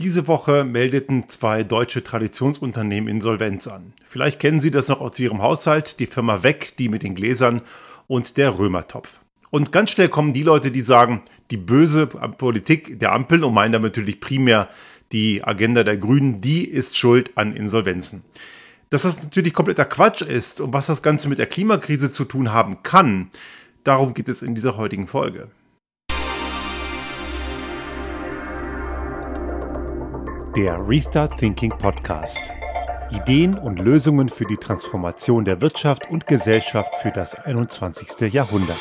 Diese Woche meldeten zwei deutsche Traditionsunternehmen Insolvenz an. Vielleicht kennen Sie das noch aus Ihrem Haushalt, die Firma Weg, die mit den Gläsern und der Römertopf. Und ganz schnell kommen die Leute, die sagen, die böse Politik der Ampel und meinen damit natürlich primär die Agenda der Grünen, die ist schuld an Insolvenzen. Dass das natürlich kompletter Quatsch ist und was das Ganze mit der Klimakrise zu tun haben kann, darum geht es in dieser heutigen Folge. Der Restart Thinking Podcast. Ideen und Lösungen für die Transformation der Wirtschaft und Gesellschaft für das 21. Jahrhundert.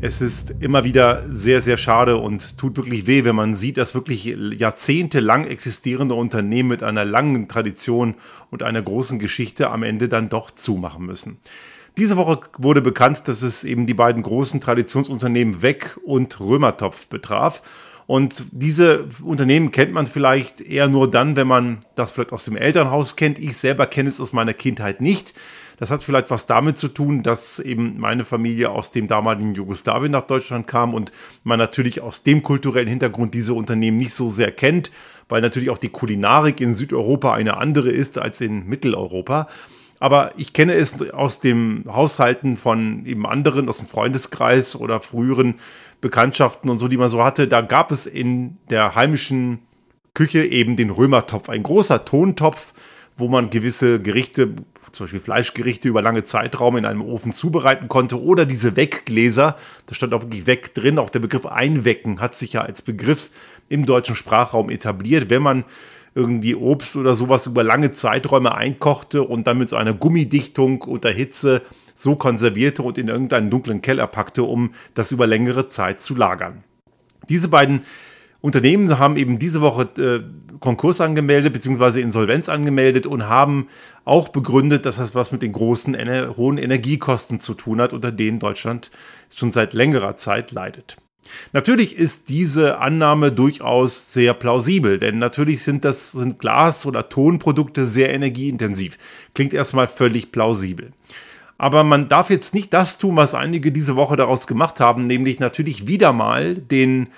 Es ist immer wieder sehr, sehr schade und tut wirklich weh, wenn man sieht, dass wirklich jahrzehntelang existierende Unternehmen mit einer langen Tradition und einer großen Geschichte am Ende dann doch zumachen müssen. Diese Woche wurde bekannt, dass es eben die beiden großen Traditionsunternehmen Weg und Römertopf betraf. Und diese Unternehmen kennt man vielleicht eher nur dann, wenn man das vielleicht aus dem Elternhaus kennt. Ich selber kenne es aus meiner Kindheit nicht. Das hat vielleicht was damit zu tun, dass eben meine Familie aus dem damaligen Jugoslawien nach Deutschland kam und man natürlich aus dem kulturellen Hintergrund diese Unternehmen nicht so sehr kennt, weil natürlich auch die Kulinarik in Südeuropa eine andere ist als in Mitteleuropa. Aber ich kenne es aus dem Haushalten von eben anderen, aus dem Freundeskreis oder früheren Bekanntschaften und so, die man so hatte. Da gab es in der heimischen Küche eben den Römertopf, ein großer Tontopf, wo man gewisse Gerichte, zum Beispiel Fleischgerichte über lange Zeitraum in einem Ofen zubereiten konnte oder diese Weggläser, da stand auch wirklich Weg drin, auch der Begriff Einwecken hat sich ja als Begriff im deutschen Sprachraum etabliert, wenn man irgendwie Obst oder sowas über lange Zeiträume einkochte und dann mit so einer Gummidichtung unter Hitze so konservierte und in irgendeinen dunklen Keller packte, um das über längere Zeit zu lagern. Diese beiden Unternehmen haben eben diese Woche äh, Konkurs angemeldet bzw. Insolvenz angemeldet und haben auch begründet, dass das was mit den großen ener hohen Energiekosten zu tun hat, unter denen Deutschland schon seit längerer Zeit leidet. Natürlich ist diese Annahme durchaus sehr plausibel, denn natürlich sind das sind Glas- oder Tonprodukte sehr energieintensiv. Klingt erstmal völlig plausibel. Aber man darf jetzt nicht das tun, was einige diese Woche daraus gemacht haben, nämlich natürlich wieder mal den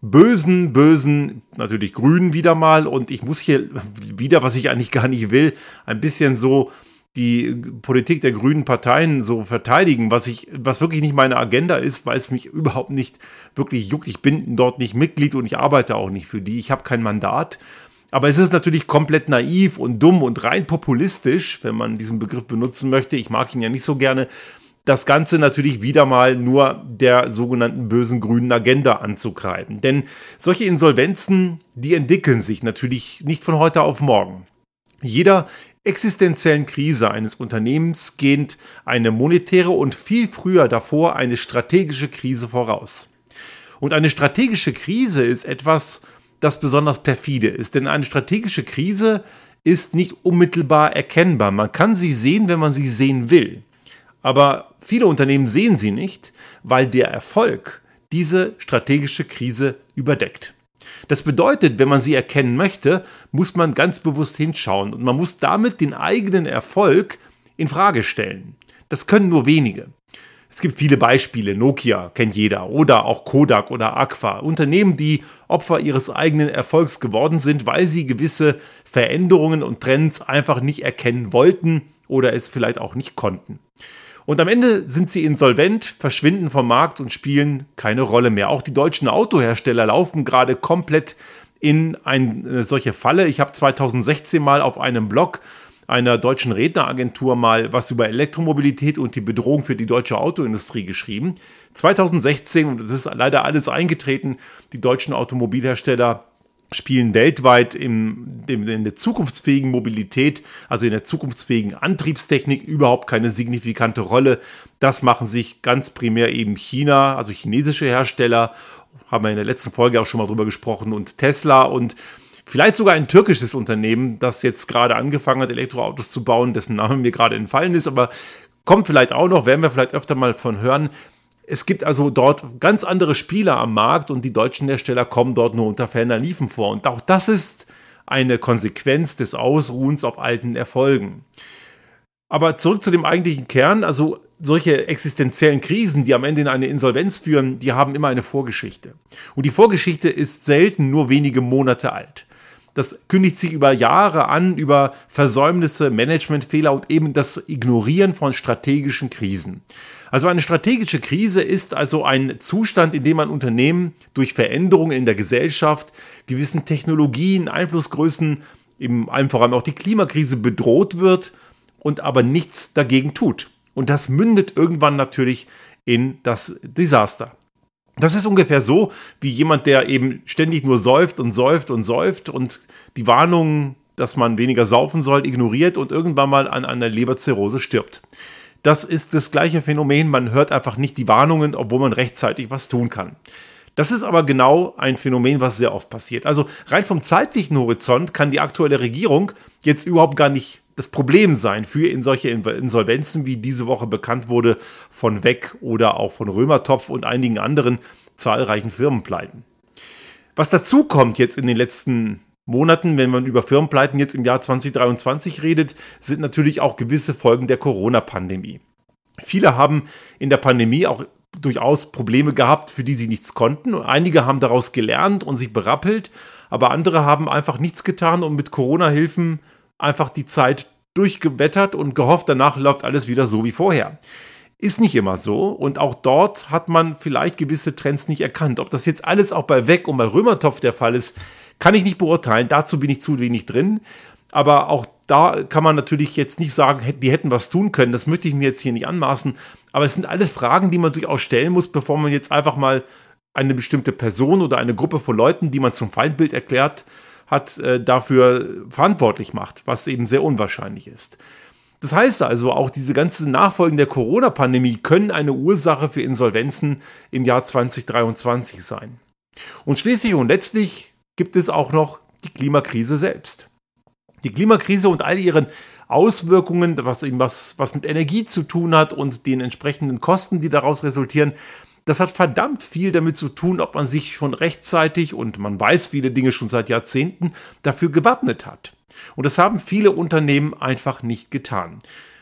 bösen, bösen, natürlich Grünen wieder mal und ich muss hier wieder, was ich eigentlich gar nicht will, ein bisschen so die Politik der grünen Parteien so verteidigen, was ich, was wirklich nicht meine Agenda ist, weil es mich überhaupt nicht wirklich juckt. Ich bin dort nicht Mitglied und ich arbeite auch nicht für die. Ich habe kein Mandat. Aber es ist natürlich komplett naiv und dumm und rein populistisch, wenn man diesen Begriff benutzen möchte. Ich mag ihn ja nicht so gerne. Das Ganze natürlich wieder mal nur der sogenannten bösen grünen Agenda anzukreiden. Denn solche Insolvenzen, die entwickeln sich natürlich nicht von heute auf morgen. Jeder existenziellen Krise eines Unternehmens geht eine monetäre und viel früher davor eine strategische Krise voraus. Und eine strategische Krise ist etwas, das besonders perfide ist, denn eine strategische Krise ist nicht unmittelbar erkennbar. Man kann sie sehen, wenn man sie sehen will. Aber viele Unternehmen sehen sie nicht, weil der Erfolg diese strategische Krise überdeckt. Das bedeutet, wenn man sie erkennen möchte, muss man ganz bewusst hinschauen und man muss damit den eigenen Erfolg in Frage stellen. Das können nur wenige. Es gibt viele Beispiele, Nokia kennt jeder oder auch Kodak oder Aqua, Unternehmen, die Opfer ihres eigenen Erfolgs geworden sind, weil sie gewisse Veränderungen und Trends einfach nicht erkennen wollten oder es vielleicht auch nicht konnten. Und am Ende sind sie insolvent, verschwinden vom Markt und spielen keine Rolle mehr. Auch die deutschen Autohersteller laufen gerade komplett in eine solche Falle. Ich habe 2016 mal auf einem Blog einer deutschen Redneragentur mal was über Elektromobilität und die Bedrohung für die deutsche Autoindustrie geschrieben. 2016, und das ist leider alles eingetreten, die deutschen Automobilhersteller spielen weltweit in, in, der zukunftsfähigen Mobilität, also in der zukunftsfähigen Antriebstechnik überhaupt keine signifikante Rolle. Das machen sich ganz primär eben China, also chinesische Hersteller, haben wir in der letzten Folge auch schon mal drüber gesprochen, und Tesla und vielleicht sogar ein türkisches Unternehmen, das jetzt gerade angefangen hat, Elektroautos zu bauen, dessen Name mir gerade entfallen ist, aber kommt vielleicht auch noch, werden wir vielleicht öfter mal von hören. Es gibt also dort ganz andere Spieler am Markt und die deutschen Hersteller kommen dort nur unter ferner Liefen vor. Und auch das ist eine Konsequenz des Ausruhens auf alten Erfolgen. Aber zurück zu dem eigentlichen Kern. Also solche existenziellen Krisen, die am Ende in eine Insolvenz führen, die haben immer eine Vorgeschichte. Und die Vorgeschichte ist selten nur wenige Monate alt. Das kündigt sich über Jahre an, über Versäumnisse, Managementfehler und eben das Ignorieren von strategischen Krisen. Also eine strategische Krise ist also ein Zustand, in dem ein Unternehmen durch Veränderungen in der Gesellschaft, gewissen Technologien, Einflussgrößen, eben allem voran auch die Klimakrise bedroht wird und aber nichts dagegen tut. Und das mündet irgendwann natürlich in das Desaster. Das ist ungefähr so wie jemand, der eben ständig nur säuft und säuft und säuft und die Warnungen, dass man weniger saufen soll, ignoriert und irgendwann mal an einer Leberzirrhose stirbt. Das ist das gleiche Phänomen, man hört einfach nicht die Warnungen, obwohl man rechtzeitig was tun kann. Das ist aber genau ein Phänomen, was sehr oft passiert. Also rein vom zeitlichen Horizont kann die aktuelle Regierung jetzt überhaupt gar nicht das Problem sein für in solche Insolvenzen, wie diese Woche bekannt wurde von Weg oder auch von Römertopf und einigen anderen zahlreichen Firmenpleiten. Was dazu kommt jetzt in den letzten Monaten, wenn man über Firmenpleiten jetzt im Jahr 2023 redet, sind natürlich auch gewisse Folgen der Corona-Pandemie. Viele haben in der Pandemie auch durchaus Probleme gehabt, für die sie nichts konnten. Und einige haben daraus gelernt und sich berappelt, aber andere haben einfach nichts getan und mit Corona-Hilfen einfach die Zeit durchgewettert und gehofft, danach läuft alles wieder so wie vorher. Ist nicht immer so und auch dort hat man vielleicht gewisse Trends nicht erkannt. Ob das jetzt alles auch bei Weg und bei Römertopf der Fall ist, kann ich nicht beurteilen. Dazu bin ich zu wenig drin. Aber auch da kann man natürlich jetzt nicht sagen, die hätten was tun können. Das möchte ich mir jetzt hier nicht anmaßen. Aber es sind alles Fragen, die man durchaus stellen muss, bevor man jetzt einfach mal eine bestimmte Person oder eine Gruppe von Leuten, die man zum Feindbild erklärt, hat, äh, dafür verantwortlich macht, was eben sehr unwahrscheinlich ist. Das heißt also, auch diese ganzen Nachfolgen der Corona-Pandemie können eine Ursache für Insolvenzen im Jahr 2023 sein. Und schließlich und letztlich gibt es auch noch die Klimakrise selbst. Die Klimakrise und all ihren Auswirkungen, was eben was, was mit Energie zu tun hat und den entsprechenden Kosten, die daraus resultieren, das hat verdammt viel damit zu tun, ob man sich schon rechtzeitig und man weiß viele Dinge schon seit Jahrzehnten dafür gewappnet hat. Und das haben viele Unternehmen einfach nicht getan.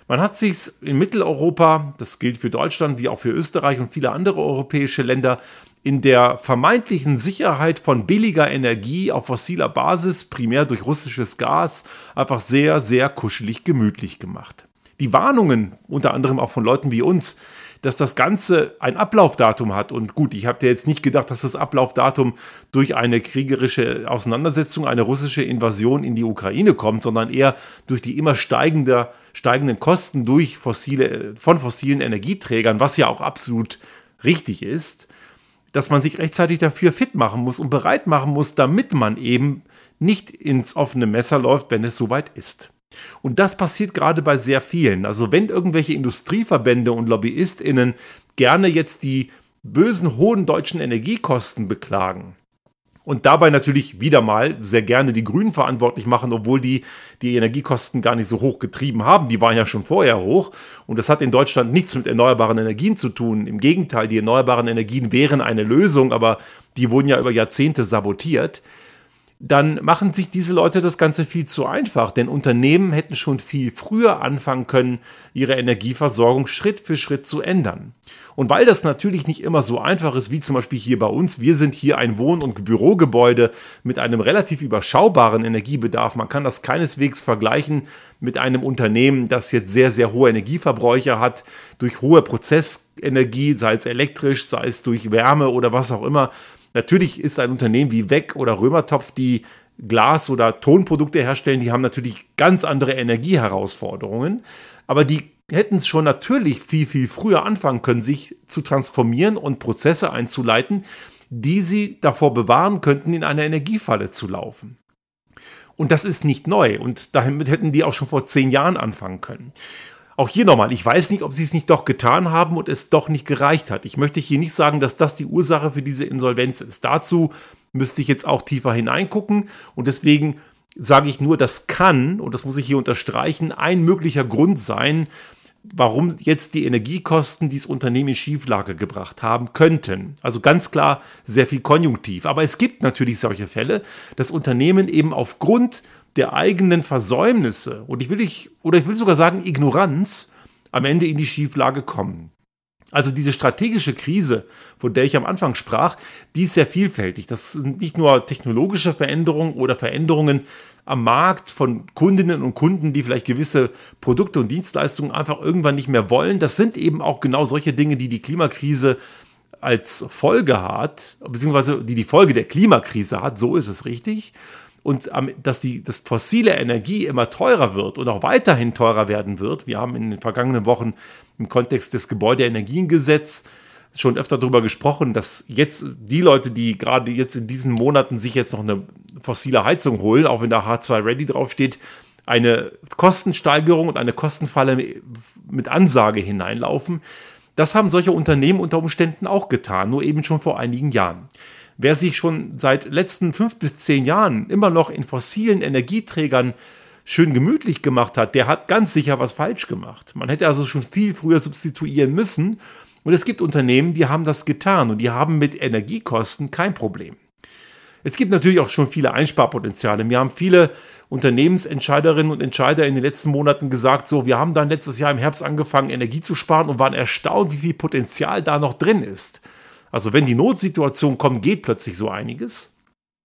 Man hat sich in Mitteleuropa, das gilt für Deutschland wie auch für Österreich und viele andere europäische Länder, in der vermeintlichen Sicherheit von billiger Energie auf fossiler Basis, primär durch russisches Gas, einfach sehr, sehr kuschelig gemütlich gemacht. Die Warnungen, unter anderem auch von Leuten wie uns, dass das Ganze ein Ablaufdatum hat. Und gut, ich habe dir jetzt nicht gedacht, dass das Ablaufdatum durch eine kriegerische Auseinandersetzung, eine russische Invasion in die Ukraine kommt, sondern eher durch die immer steigende, steigenden Kosten durch fossile, von fossilen Energieträgern, was ja auch absolut richtig ist, dass man sich rechtzeitig dafür fit machen muss und bereit machen muss, damit man eben nicht ins offene Messer läuft, wenn es soweit ist. Und das passiert gerade bei sehr vielen. Also wenn irgendwelche Industrieverbände und Lobbyistinnen gerne jetzt die bösen hohen deutschen Energiekosten beklagen und dabei natürlich wieder mal sehr gerne die Grünen verantwortlich machen, obwohl die die Energiekosten gar nicht so hoch getrieben haben. Die waren ja schon vorher hoch und das hat in Deutschland nichts mit erneuerbaren Energien zu tun. Im Gegenteil, die erneuerbaren Energien wären eine Lösung, aber die wurden ja über Jahrzehnte sabotiert dann machen sich diese Leute das Ganze viel zu einfach, denn Unternehmen hätten schon viel früher anfangen können, ihre Energieversorgung Schritt für Schritt zu ändern. Und weil das natürlich nicht immer so einfach ist, wie zum Beispiel hier bei uns, wir sind hier ein Wohn- und Bürogebäude mit einem relativ überschaubaren Energiebedarf. Man kann das keineswegs vergleichen mit einem Unternehmen, das jetzt sehr, sehr hohe Energieverbräuche hat, durch hohe Prozessenergie, sei es elektrisch, sei es durch Wärme oder was auch immer Natürlich ist ein Unternehmen wie Weg oder Römertopf, die Glas- oder Tonprodukte herstellen, die haben natürlich ganz andere Energieherausforderungen, aber die hätten es schon natürlich viel, viel früher anfangen können, sich zu transformieren und Prozesse einzuleiten, die sie davor bewahren könnten, in einer Energiefalle zu laufen. Und das ist nicht neu und damit hätten die auch schon vor zehn Jahren anfangen können. Auch hier nochmal, ich weiß nicht, ob sie es nicht doch getan haben und es doch nicht gereicht hat. Ich möchte hier nicht sagen, dass das die Ursache für diese Insolvenz ist. Dazu müsste ich jetzt auch tiefer hineingucken und deswegen sage ich nur, das kann, und das muss ich hier unterstreichen, ein möglicher Grund sein, warum jetzt die Energiekosten dieses Unternehmen in Schieflage gebracht haben könnten. Also ganz klar sehr viel Konjunktiv. Aber es gibt natürlich solche Fälle, dass Unternehmen eben aufgrund der eigenen Versäumnisse und ich will ich oder ich will sogar sagen Ignoranz am Ende in die Schieflage kommen. Also diese strategische Krise, von der ich am Anfang sprach, die ist sehr vielfältig. Das sind nicht nur technologische Veränderungen oder Veränderungen am Markt von Kundinnen und Kunden, die vielleicht gewisse Produkte und Dienstleistungen einfach irgendwann nicht mehr wollen. Das sind eben auch genau solche Dinge, die die Klimakrise als Folge hat, beziehungsweise die die Folge der Klimakrise hat, so ist es richtig. Und dass die dass fossile Energie immer teurer wird und auch weiterhin teurer werden wird. Wir haben in den vergangenen Wochen im Kontext des Gebäudeenergiengesetzes schon öfter darüber gesprochen, dass jetzt die Leute, die gerade jetzt in diesen Monaten sich jetzt noch eine fossile Heizung holen, auch wenn da H2 Ready draufsteht, eine Kostensteigerung und eine Kostenfalle mit Ansage hineinlaufen. Das haben solche Unternehmen unter Umständen auch getan, nur eben schon vor einigen Jahren. Wer sich schon seit letzten fünf bis zehn Jahren immer noch in fossilen Energieträgern schön gemütlich gemacht hat, der hat ganz sicher was falsch gemacht. Man hätte also schon viel früher substituieren müssen. Und es gibt Unternehmen, die haben das getan und die haben mit Energiekosten kein Problem. Es gibt natürlich auch schon viele Einsparpotenziale. Mir haben viele Unternehmensentscheiderinnen und Entscheider in den letzten Monaten gesagt, so, wir haben dann letztes Jahr im Herbst angefangen, Energie zu sparen und waren erstaunt, wie viel Potenzial da noch drin ist. Also wenn die Notsituation kommt, geht plötzlich so einiges.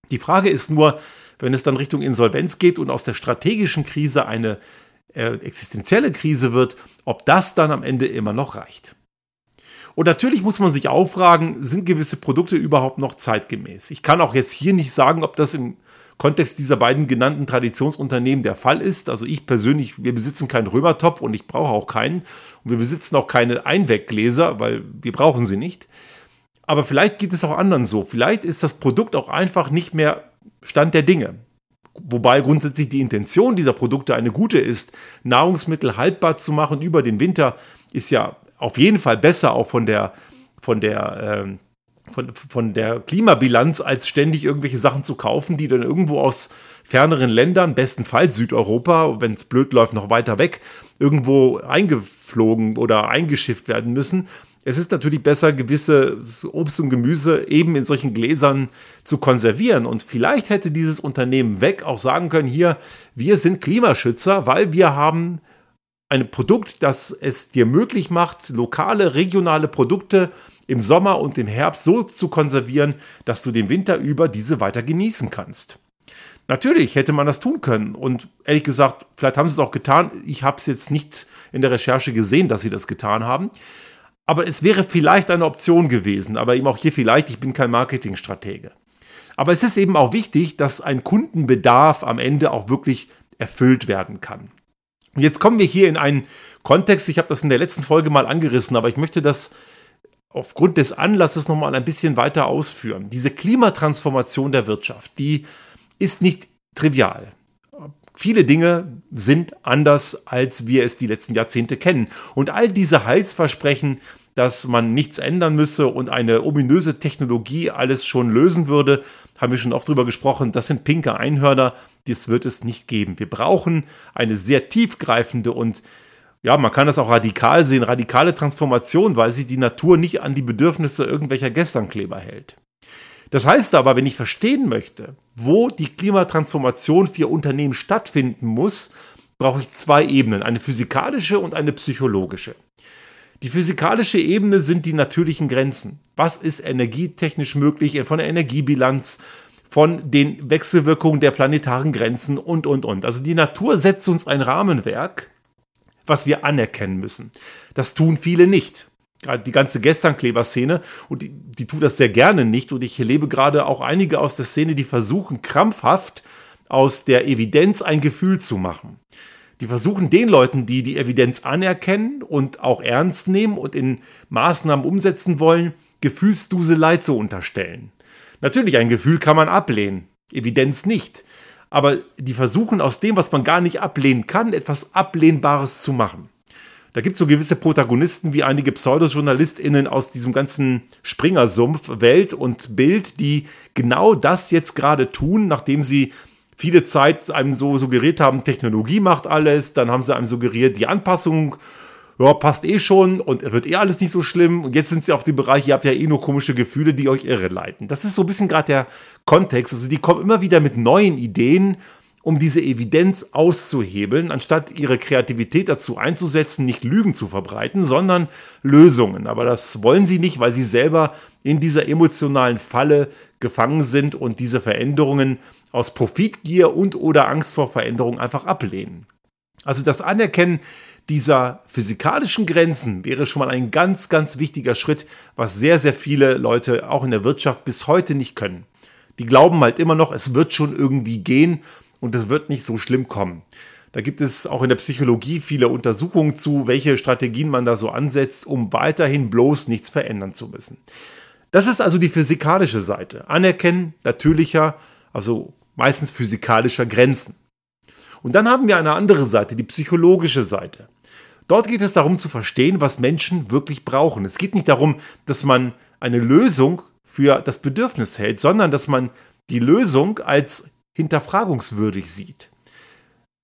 Die Frage ist nur, wenn es dann Richtung Insolvenz geht und aus der strategischen Krise eine äh, existenzielle Krise wird, ob das dann am Ende immer noch reicht. Und natürlich muss man sich auch fragen, sind gewisse Produkte überhaupt noch zeitgemäß? Ich kann auch jetzt hier nicht sagen, ob das im Kontext dieser beiden genannten Traditionsunternehmen der Fall ist. Also ich persönlich, wir besitzen keinen Römertopf und ich brauche auch keinen. Und wir besitzen auch keine Einweggläser, weil wir brauchen sie nicht. Aber vielleicht geht es auch anderen so. Vielleicht ist das Produkt auch einfach nicht mehr Stand der Dinge. Wobei grundsätzlich die Intention dieser Produkte eine gute ist, Nahrungsmittel haltbar zu machen über den Winter, ist ja auf jeden Fall besser auch von der, von der, äh, von, von der Klimabilanz, als ständig irgendwelche Sachen zu kaufen, die dann irgendwo aus ferneren Ländern, bestenfalls Südeuropa, wenn es blöd läuft, noch weiter weg, irgendwo eingeflogen oder eingeschifft werden müssen. Es ist natürlich besser, gewisse Obst und Gemüse eben in solchen Gläsern zu konservieren. Und vielleicht hätte dieses Unternehmen weg auch sagen können, hier, wir sind Klimaschützer, weil wir haben ein Produkt, das es dir möglich macht, lokale, regionale Produkte im Sommer und im Herbst so zu konservieren, dass du den Winter über diese weiter genießen kannst. Natürlich hätte man das tun können und ehrlich gesagt, vielleicht haben sie es auch getan. Ich habe es jetzt nicht in der Recherche gesehen, dass sie das getan haben. Aber es wäre vielleicht eine Option gewesen, aber eben auch hier vielleicht, ich bin kein Marketingstratege. Aber es ist eben auch wichtig, dass ein Kundenbedarf am Ende auch wirklich erfüllt werden kann. Und jetzt kommen wir hier in einen Kontext, ich habe das in der letzten Folge mal angerissen, aber ich möchte das aufgrund des Anlasses nochmal ein bisschen weiter ausführen. Diese Klimatransformation der Wirtschaft, die ist nicht trivial. Viele Dinge sind anders, als wir es die letzten Jahrzehnte kennen. Und all diese Heilsversprechen, dass man nichts ändern müsse und eine ominöse Technologie alles schon lösen würde, haben wir schon oft drüber gesprochen, das sind pinke Einhörner, das wird es nicht geben. Wir brauchen eine sehr tiefgreifende und ja, man kann das auch radikal sehen, radikale Transformation, weil sich die Natur nicht an die Bedürfnisse irgendwelcher Gesternkleber hält. Das heißt aber, wenn ich verstehen möchte, wo die Klimatransformation für Unternehmen stattfinden muss, brauche ich zwei Ebenen, eine physikalische und eine psychologische. Die physikalische Ebene sind die natürlichen Grenzen. Was ist energietechnisch möglich von der Energiebilanz, von den Wechselwirkungen der planetaren Grenzen und, und, und. Also die Natur setzt uns ein Rahmenwerk, was wir anerkennen müssen. Das tun viele nicht die ganze Gesternkleber-Szene und die, die tut das sehr gerne nicht und ich erlebe gerade auch einige aus der Szene, die versuchen krampfhaft aus der Evidenz ein Gefühl zu machen. Die versuchen den Leuten, die die Evidenz anerkennen und auch ernst nehmen und in Maßnahmen umsetzen wollen, Gefühlsduselei zu unterstellen. Natürlich, ein Gefühl kann man ablehnen, Evidenz nicht. Aber die versuchen aus dem, was man gar nicht ablehnen kann, etwas Ablehnbares zu machen. Da gibt es so gewisse Protagonisten wie einige PseudojournalistInnen aus diesem ganzen Springersumpf, Welt und Bild, die genau das jetzt gerade tun, nachdem sie viele Zeit einem so suggeriert haben, Technologie macht alles, dann haben sie einem suggeriert, die Anpassung ja, passt eh schon und wird eh alles nicht so schlimm. Und jetzt sind sie auf dem Bereich, ihr habt ja eh nur komische Gefühle, die euch irre leiten. Das ist so ein bisschen gerade der Kontext. Also die kommen immer wieder mit neuen Ideen um diese Evidenz auszuhebeln, anstatt ihre Kreativität dazu einzusetzen, nicht Lügen zu verbreiten, sondern Lösungen. Aber das wollen sie nicht, weil sie selber in dieser emotionalen Falle gefangen sind und diese Veränderungen aus Profitgier und oder Angst vor Veränderung einfach ablehnen. Also das Anerkennen dieser physikalischen Grenzen wäre schon mal ein ganz, ganz wichtiger Schritt, was sehr, sehr viele Leute auch in der Wirtschaft bis heute nicht können. Die glauben halt immer noch, es wird schon irgendwie gehen und es wird nicht so schlimm kommen. Da gibt es auch in der Psychologie viele Untersuchungen zu, welche Strategien man da so ansetzt, um weiterhin bloß nichts verändern zu müssen. Das ist also die physikalische Seite. Anerkennen natürlicher, also meistens physikalischer Grenzen. Und dann haben wir eine andere Seite, die psychologische Seite. Dort geht es darum zu verstehen, was Menschen wirklich brauchen. Es geht nicht darum, dass man eine Lösung für das Bedürfnis hält, sondern dass man die Lösung als hinterfragungswürdig sieht.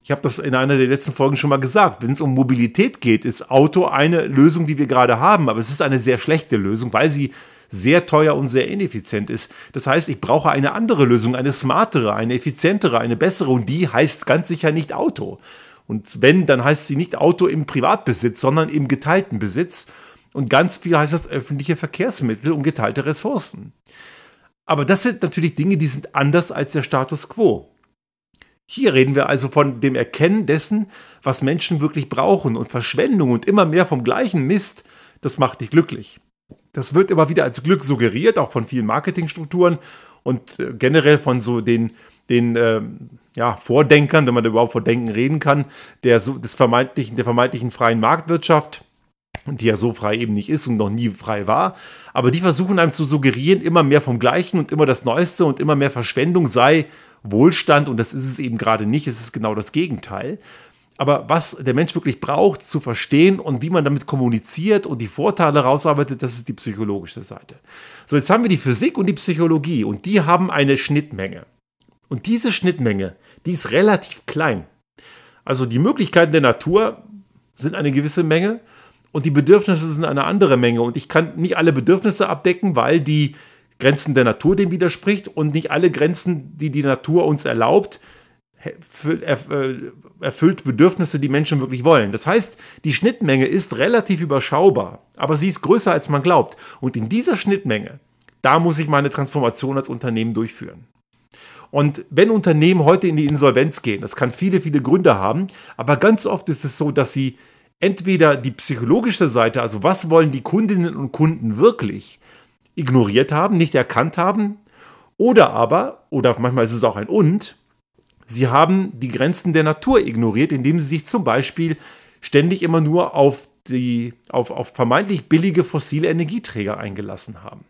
Ich habe das in einer der letzten Folgen schon mal gesagt. Wenn es um Mobilität geht, ist Auto eine Lösung, die wir gerade haben, aber es ist eine sehr schlechte Lösung, weil sie sehr teuer und sehr ineffizient ist. Das heißt, ich brauche eine andere Lösung, eine smartere, eine effizientere, eine bessere und die heißt ganz sicher nicht Auto. Und wenn, dann heißt sie nicht Auto im Privatbesitz, sondern im geteilten Besitz. Und ganz viel heißt das öffentliche Verkehrsmittel und geteilte Ressourcen. Aber das sind natürlich Dinge, die sind anders als der Status quo. Hier reden wir also von dem Erkennen dessen, was Menschen wirklich brauchen und Verschwendung und immer mehr vom gleichen Mist, das macht dich glücklich. Das wird immer wieder als Glück suggeriert, auch von vielen Marketingstrukturen und äh, generell von so den, den äh, ja, Vordenkern, wenn man überhaupt von Denken reden kann, der, des vermeintlichen, der vermeintlichen freien Marktwirtschaft die ja so frei eben nicht ist und noch nie frei war. Aber die versuchen einem zu suggerieren, immer mehr vom Gleichen und immer das Neueste und immer mehr Verschwendung sei Wohlstand und das ist es eben gerade nicht, es ist genau das Gegenteil. Aber was der Mensch wirklich braucht, zu verstehen und wie man damit kommuniziert und die Vorteile rausarbeitet, das ist die psychologische Seite. So, jetzt haben wir die Physik und die Psychologie und die haben eine Schnittmenge. Und diese Schnittmenge, die ist relativ klein. Also die Möglichkeiten der Natur sind eine gewisse Menge und die Bedürfnisse sind eine andere Menge. Und ich kann nicht alle Bedürfnisse abdecken, weil die Grenzen der Natur dem widerspricht und nicht alle Grenzen, die die Natur uns erlaubt, äh, erfüllt Bedürfnisse, die Menschen wirklich wollen. Das heißt, die Schnittmenge ist relativ überschaubar, aber sie ist größer, als man glaubt. Und in dieser Schnittmenge, da muss ich meine Transformation als Unternehmen durchführen. Und wenn Unternehmen heute in die Insolvenz gehen, das kann viele, viele Gründe haben, aber ganz oft ist es so, dass sie entweder die psychologische Seite, also was wollen die Kundinnen und Kunden wirklich, ignoriert haben, nicht erkannt haben, oder aber, oder manchmal ist es auch ein und, sie haben die Grenzen der Natur ignoriert, indem sie sich zum Beispiel ständig immer nur auf, die, auf, auf vermeintlich billige fossile Energieträger eingelassen haben.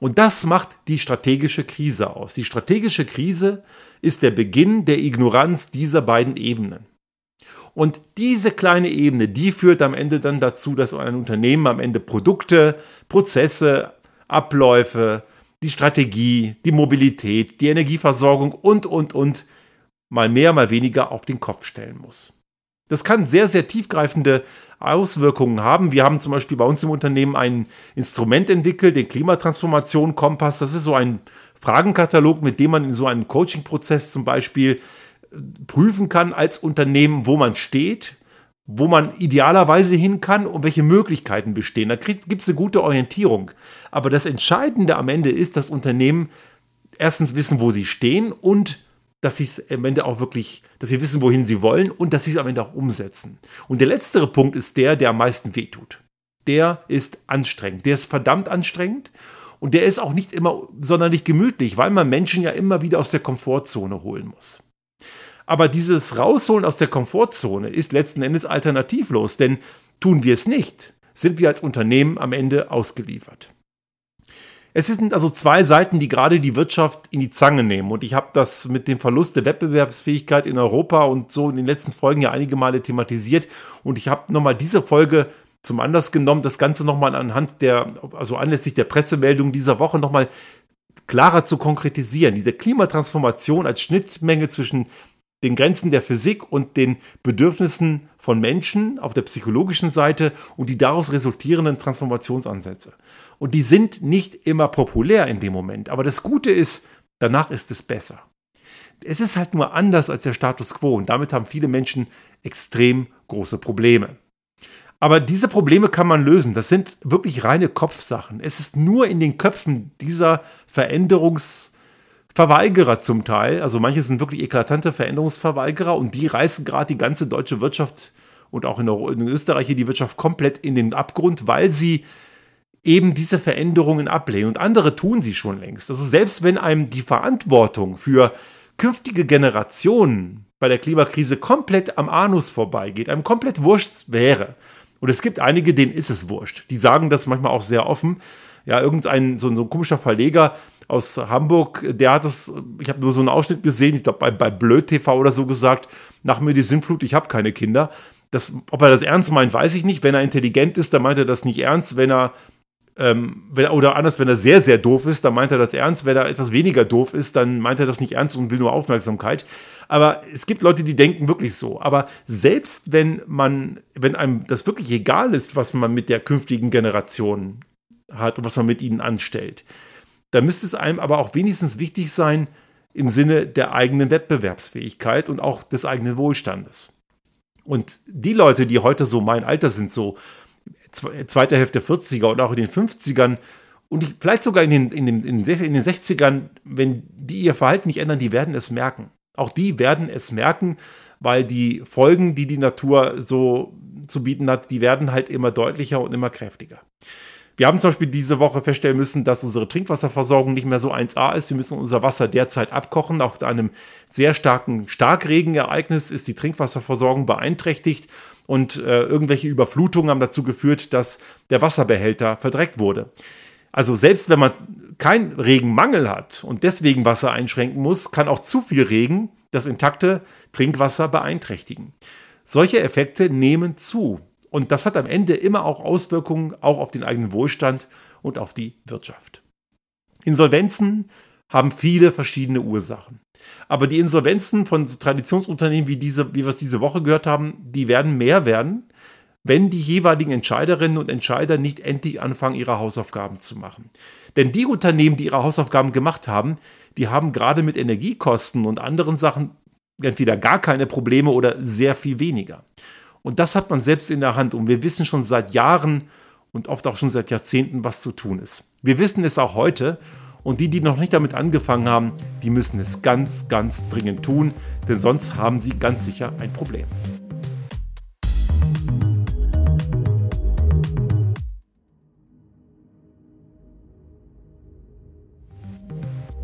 Und das macht die strategische Krise aus. Die strategische Krise ist der Beginn der Ignoranz dieser beiden Ebenen. Und diese kleine Ebene, die führt am Ende dann dazu, dass ein Unternehmen am Ende Produkte, Prozesse, Abläufe, die Strategie, die Mobilität, die Energieversorgung und, und, und mal mehr, mal weniger auf den Kopf stellen muss. Das kann sehr, sehr tiefgreifende Auswirkungen haben. Wir haben zum Beispiel bei uns im Unternehmen ein Instrument entwickelt, den Klimatransformation Kompass. Das ist so ein Fragenkatalog, mit dem man in so einem Coaching-Prozess zum Beispiel prüfen kann als Unternehmen, wo man steht, wo man idealerweise hin kann und welche Möglichkeiten bestehen. Da gibt es eine gute Orientierung. Aber das Entscheidende am Ende ist, dass Unternehmen erstens wissen, wo sie stehen und dass sie es am Ende auch wirklich, dass sie wissen, wohin sie wollen und dass sie es am Ende auch umsetzen. Und der letztere Punkt ist der, der am meisten wehtut. Der ist anstrengend. Der ist verdammt anstrengend und der ist auch nicht immer sonderlich gemütlich, weil man Menschen ja immer wieder aus der Komfortzone holen muss. Aber dieses Rausholen aus der Komfortzone ist letzten Endes alternativlos, denn tun wir es nicht, sind wir als Unternehmen am Ende ausgeliefert. Es sind also zwei Seiten, die gerade die Wirtschaft in die Zange nehmen. Und ich habe das mit dem Verlust der Wettbewerbsfähigkeit in Europa und so in den letzten Folgen ja einige Male thematisiert. Und ich habe nochmal diese Folge zum Anlass genommen, das Ganze nochmal anhand der, also anlässlich der Pressemeldung dieser Woche nochmal klarer zu konkretisieren. Diese Klimatransformation als Schnittmenge zwischen den Grenzen der Physik und den Bedürfnissen von Menschen auf der psychologischen Seite und die daraus resultierenden Transformationsansätze. Und die sind nicht immer populär in dem Moment, aber das Gute ist, danach ist es besser. Es ist halt nur anders als der Status quo und damit haben viele Menschen extrem große Probleme. Aber diese Probleme kann man lösen. Das sind wirklich reine Kopfsachen. Es ist nur in den Köpfen dieser Veränderungsverweigerer zum Teil. Also manche sind wirklich eklatante Veränderungsverweigerer und die reißen gerade die ganze deutsche Wirtschaft und auch in, in Österreich die Wirtschaft komplett in den Abgrund, weil sie eben diese Veränderungen ablehnen. Und andere tun sie schon längst. Also selbst wenn einem die Verantwortung für künftige Generationen bei der Klimakrise komplett am Anus vorbeigeht, einem komplett wurscht wäre. Und es gibt einige, denen ist es wurscht. Die sagen das manchmal auch sehr offen. Ja, irgendein so, so ein komischer Verleger aus Hamburg, der hat das, ich habe nur so einen Ausschnitt gesehen, ich glaube bei, bei Blöd TV oder so gesagt, nach mir die Sintflut, ich habe keine Kinder. Das, ob er das ernst meint, weiß ich nicht. Wenn er intelligent ist, dann meint er das nicht ernst. Wenn er ähm, wenn, oder anders, wenn er sehr, sehr doof ist, dann meint er das ernst. Wenn er etwas weniger doof ist, dann meint er das nicht ernst und will nur Aufmerksamkeit. Aber es gibt Leute, die denken wirklich so. Aber selbst wenn man, wenn einem das wirklich egal ist, was man mit der künftigen Generation hat und was man mit ihnen anstellt, dann müsste es einem aber auch wenigstens wichtig sein im Sinne der eigenen Wettbewerbsfähigkeit und auch des eigenen Wohlstandes. Und die Leute, die heute so mein Alter sind, so zweite Hälfte der 40er und auch in den 50ern und vielleicht sogar in den, in, den, in den 60ern, wenn die ihr Verhalten nicht ändern, die werden es merken. Auch die werden es merken, weil die Folgen, die die Natur so zu bieten hat, die werden halt immer deutlicher und immer kräftiger. Wir haben zum Beispiel diese Woche feststellen müssen, dass unsere Trinkwasserversorgung nicht mehr so 1A ist. Wir müssen unser Wasser derzeit abkochen. Auch bei einem sehr starken Starkregenereignis ist die Trinkwasserversorgung beeinträchtigt und äh, irgendwelche Überflutungen haben dazu geführt, dass der Wasserbehälter verdreckt wurde. Also selbst wenn man keinen Regenmangel hat und deswegen Wasser einschränken muss, kann auch zu viel Regen das intakte Trinkwasser beeinträchtigen. Solche Effekte nehmen zu und das hat am Ende immer auch Auswirkungen auch auf den eigenen Wohlstand und auf die Wirtschaft. Insolvenzen haben viele verschiedene Ursachen. Aber die Insolvenzen von Traditionsunternehmen, wie, diese, wie wir es diese Woche gehört haben, die werden mehr werden, wenn die jeweiligen Entscheiderinnen und Entscheider nicht endlich anfangen, ihre Hausaufgaben zu machen. Denn die Unternehmen, die ihre Hausaufgaben gemacht haben, die haben gerade mit Energiekosten und anderen Sachen entweder gar keine Probleme oder sehr viel weniger. Und das hat man selbst in der Hand. Und wir wissen schon seit Jahren und oft auch schon seit Jahrzehnten, was zu tun ist. Wir wissen es auch heute. Und die, die noch nicht damit angefangen haben, die müssen es ganz, ganz dringend tun, denn sonst haben sie ganz sicher ein Problem.